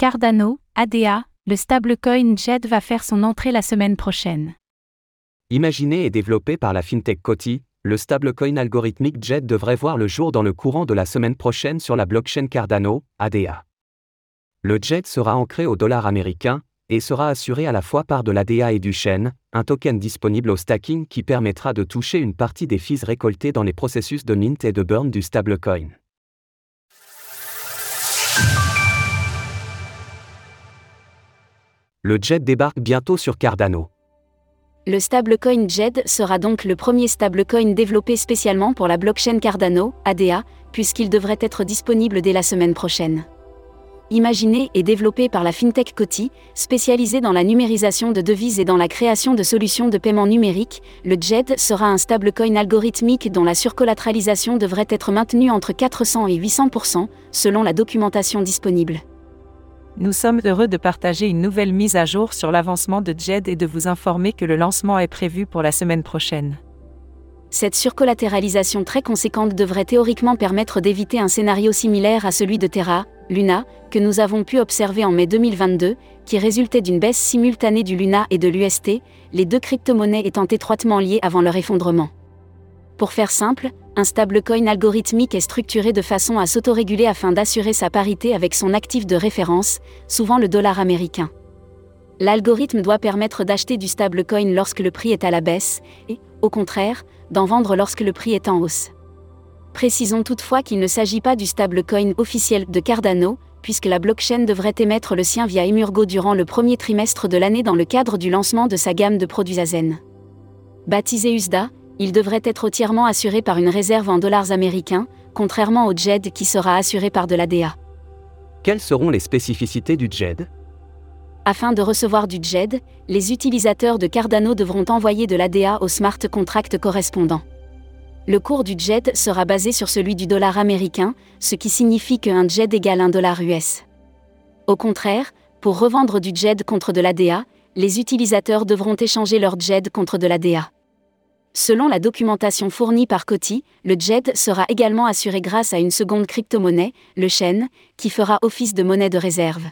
Cardano, ADA, le stablecoin JED va faire son entrée la semaine prochaine. Imaginé et développé par la fintech Coty, le stablecoin algorithmique JED devrait voir le jour dans le courant de la semaine prochaine sur la blockchain Cardano, ADA. Le JED sera ancré au dollar américain et sera assuré à la fois par de l'ADA et du Shen, un token disponible au stacking qui permettra de toucher une partie des fees récoltés dans les processus de mint et de burn du stablecoin. Le JED débarque bientôt sur Cardano. Le stablecoin JED sera donc le premier stablecoin développé spécialement pour la blockchain Cardano, ADA, puisqu'il devrait être disponible dès la semaine prochaine. Imaginé et développé par la fintech Coty, spécialisée dans la numérisation de devises et dans la création de solutions de paiement numérique, le JED sera un stablecoin algorithmique dont la surcollateralisation devrait être maintenue entre 400 et 800% selon la documentation disponible. Nous sommes heureux de partager une nouvelle mise à jour sur l'avancement de JED et de vous informer que le lancement est prévu pour la semaine prochaine. Cette surcollatéralisation très conséquente devrait théoriquement permettre d'éviter un scénario similaire à celui de Terra, Luna, que nous avons pu observer en mai 2022, qui résultait d'une baisse simultanée du Luna et de l'UST, les deux crypto-monnaies étant étroitement liées avant leur effondrement. Pour faire simple, un stablecoin algorithmique est structuré de façon à s'autoréguler afin d'assurer sa parité avec son actif de référence, souvent le dollar américain. L'algorithme doit permettre d'acheter du stablecoin lorsque le prix est à la baisse, et, au contraire, d'en vendre lorsque le prix est en hausse. Précisons toutefois qu'il ne s'agit pas du stablecoin officiel de Cardano, puisque la blockchain devrait émettre le sien via Emurgo durant le premier trimestre de l'année dans le cadre du lancement de sa gamme de produits Azen. Baptisé USDA, il devrait être entièrement assuré par une réserve en dollars américains, contrairement au JED qui sera assuré par de l'ADA. Quelles seront les spécificités du JED? Afin de recevoir du JED, les utilisateurs de Cardano devront envoyer de l'ADA au smart contract correspondant. Le cours du JED sera basé sur celui du dollar américain, ce qui signifie qu'un JED égale un dollar US. Au contraire, pour revendre du JED contre de l'ADA, les utilisateurs devront échanger leur JED contre de l'ADA. Selon la documentation fournie par Coty, le JED sera également assuré grâce à une seconde crypto-monnaie, le Shen, qui fera office de monnaie de réserve.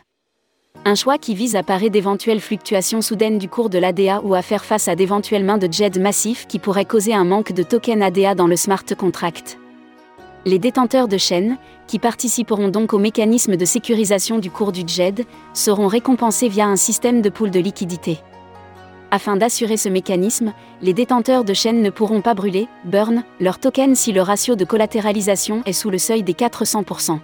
Un choix qui vise à parer d'éventuelles fluctuations soudaines du cours de l'ADA ou à faire face à d'éventuelles mains de JED massifs qui pourraient causer un manque de token ADA dans le smart contract. Les détenteurs de Shen, qui participeront donc au mécanisme de sécurisation du cours du JED, seront récompensés via un système de pool de liquidité. Afin d'assurer ce mécanisme, les détenteurs de chaînes ne pourront pas brûler, burn, leur token si le ratio de collatéralisation est sous le seuil des 400%.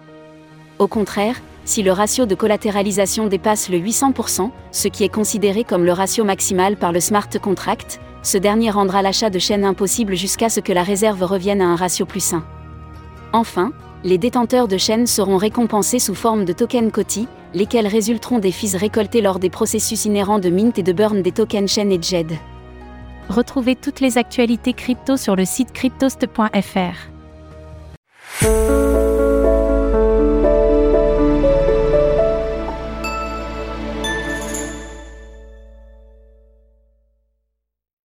Au contraire, si le ratio de collatéralisation dépasse le 800%, ce qui est considéré comme le ratio maximal par le smart contract, ce dernier rendra l'achat de chaînes impossible jusqu'à ce que la réserve revienne à un ratio plus sain. Enfin, les détenteurs de chaînes seront récompensés sous forme de tokens Coty, lesquels résulteront des fees récoltés lors des processus inhérents de mint et de burn des tokens chaînes et JED. Retrouvez toutes les actualités crypto sur le site cryptost.fr.